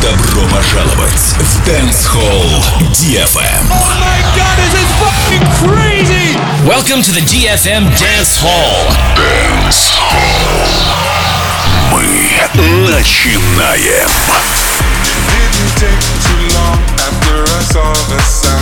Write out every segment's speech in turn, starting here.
Добро пожаловать в Dance Hall DFM. Oh my god, this is fucking crazy! Welcome to the DFM Dance Hall. Dance Hall. Мы начинаем. Didn't take too long after I saw the.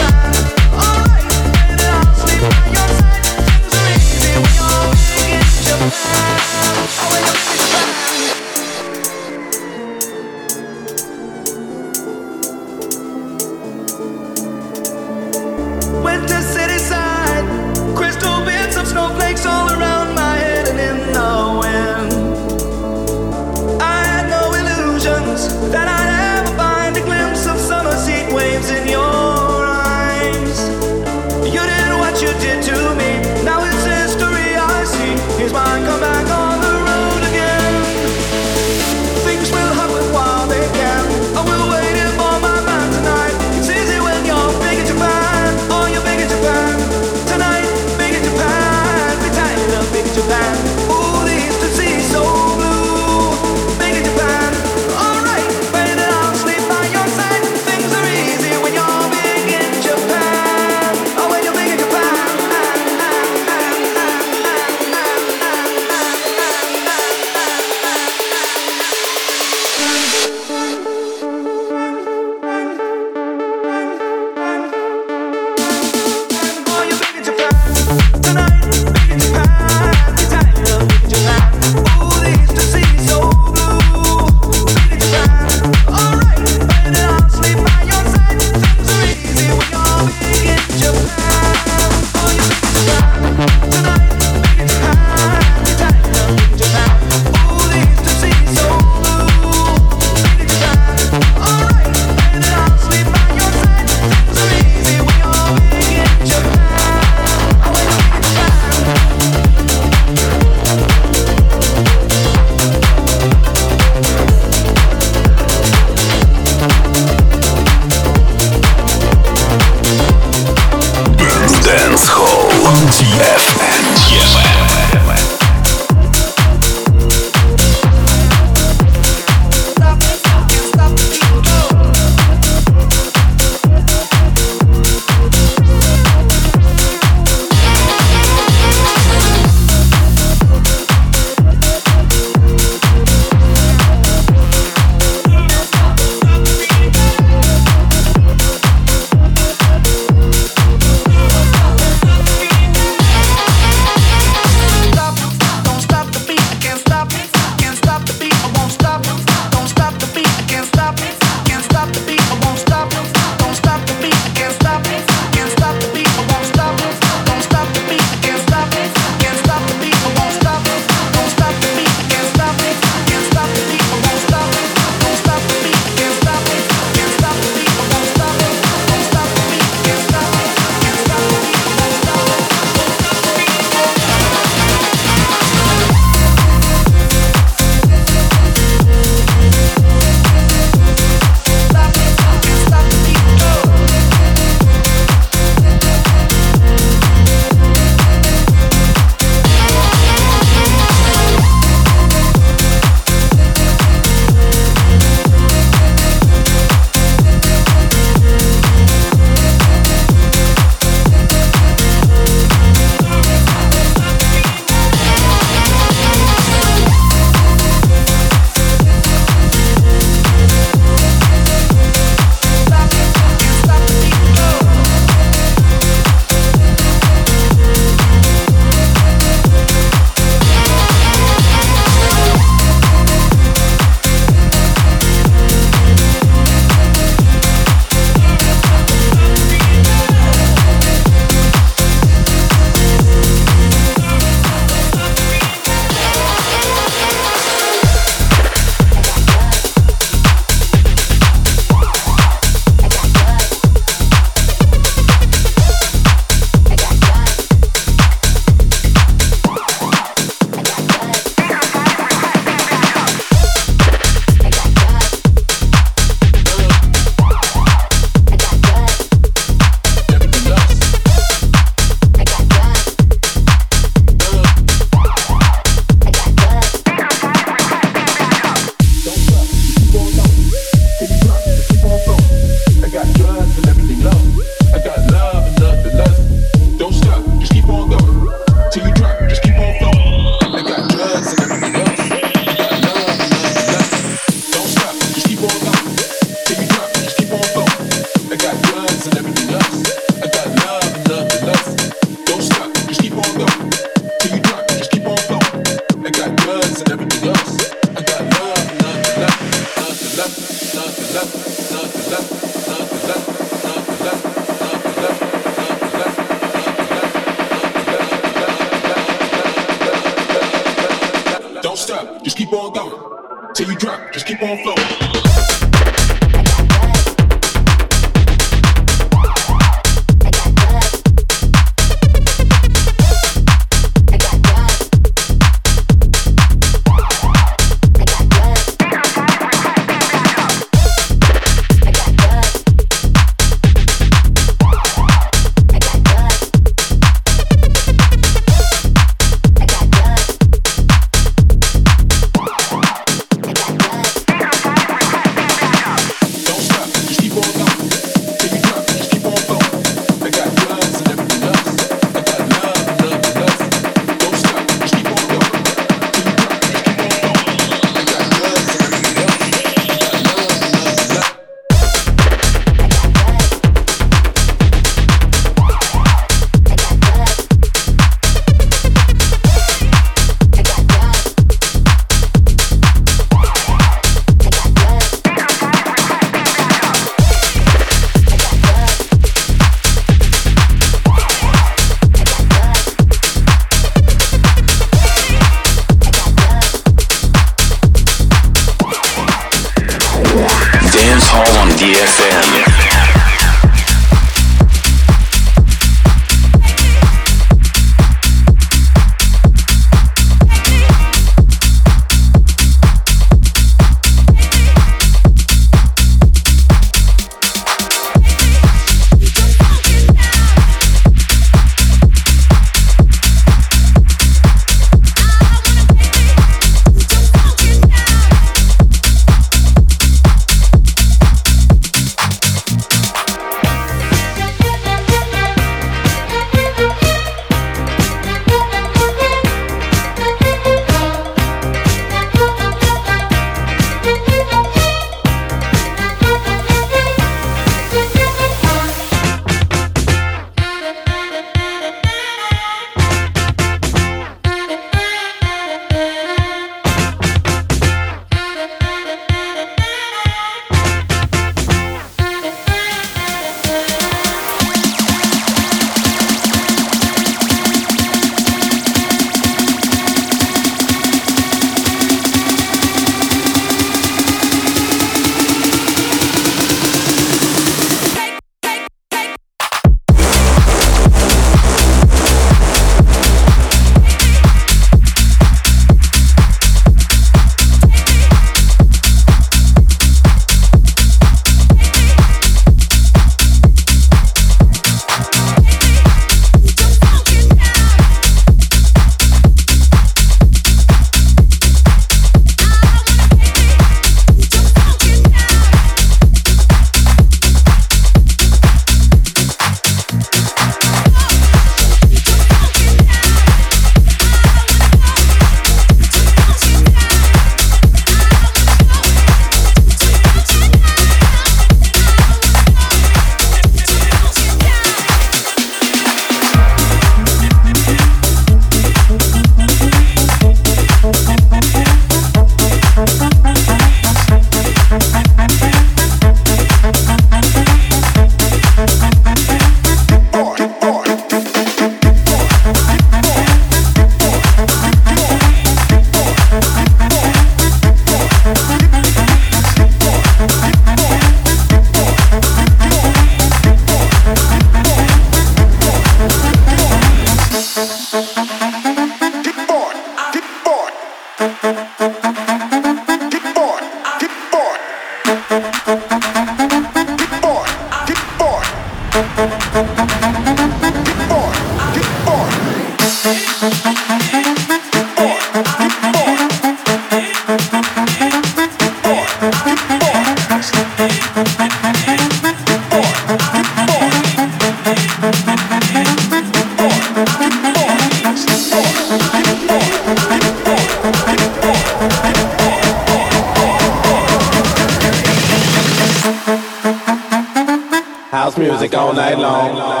all night long.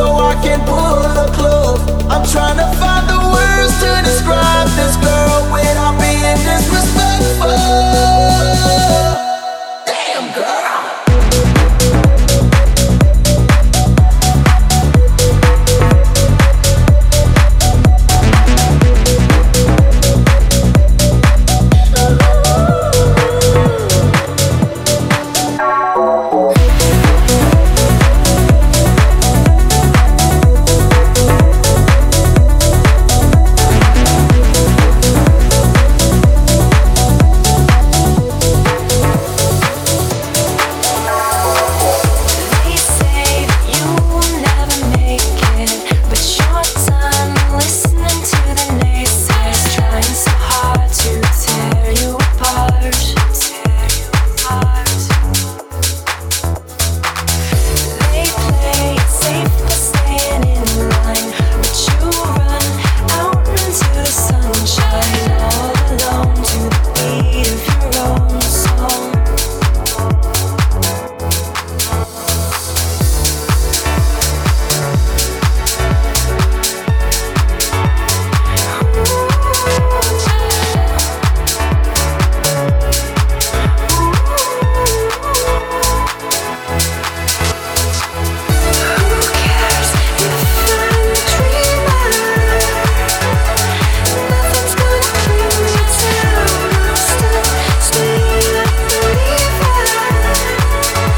so I can pull the plug. I'm trying to find the words to describe this.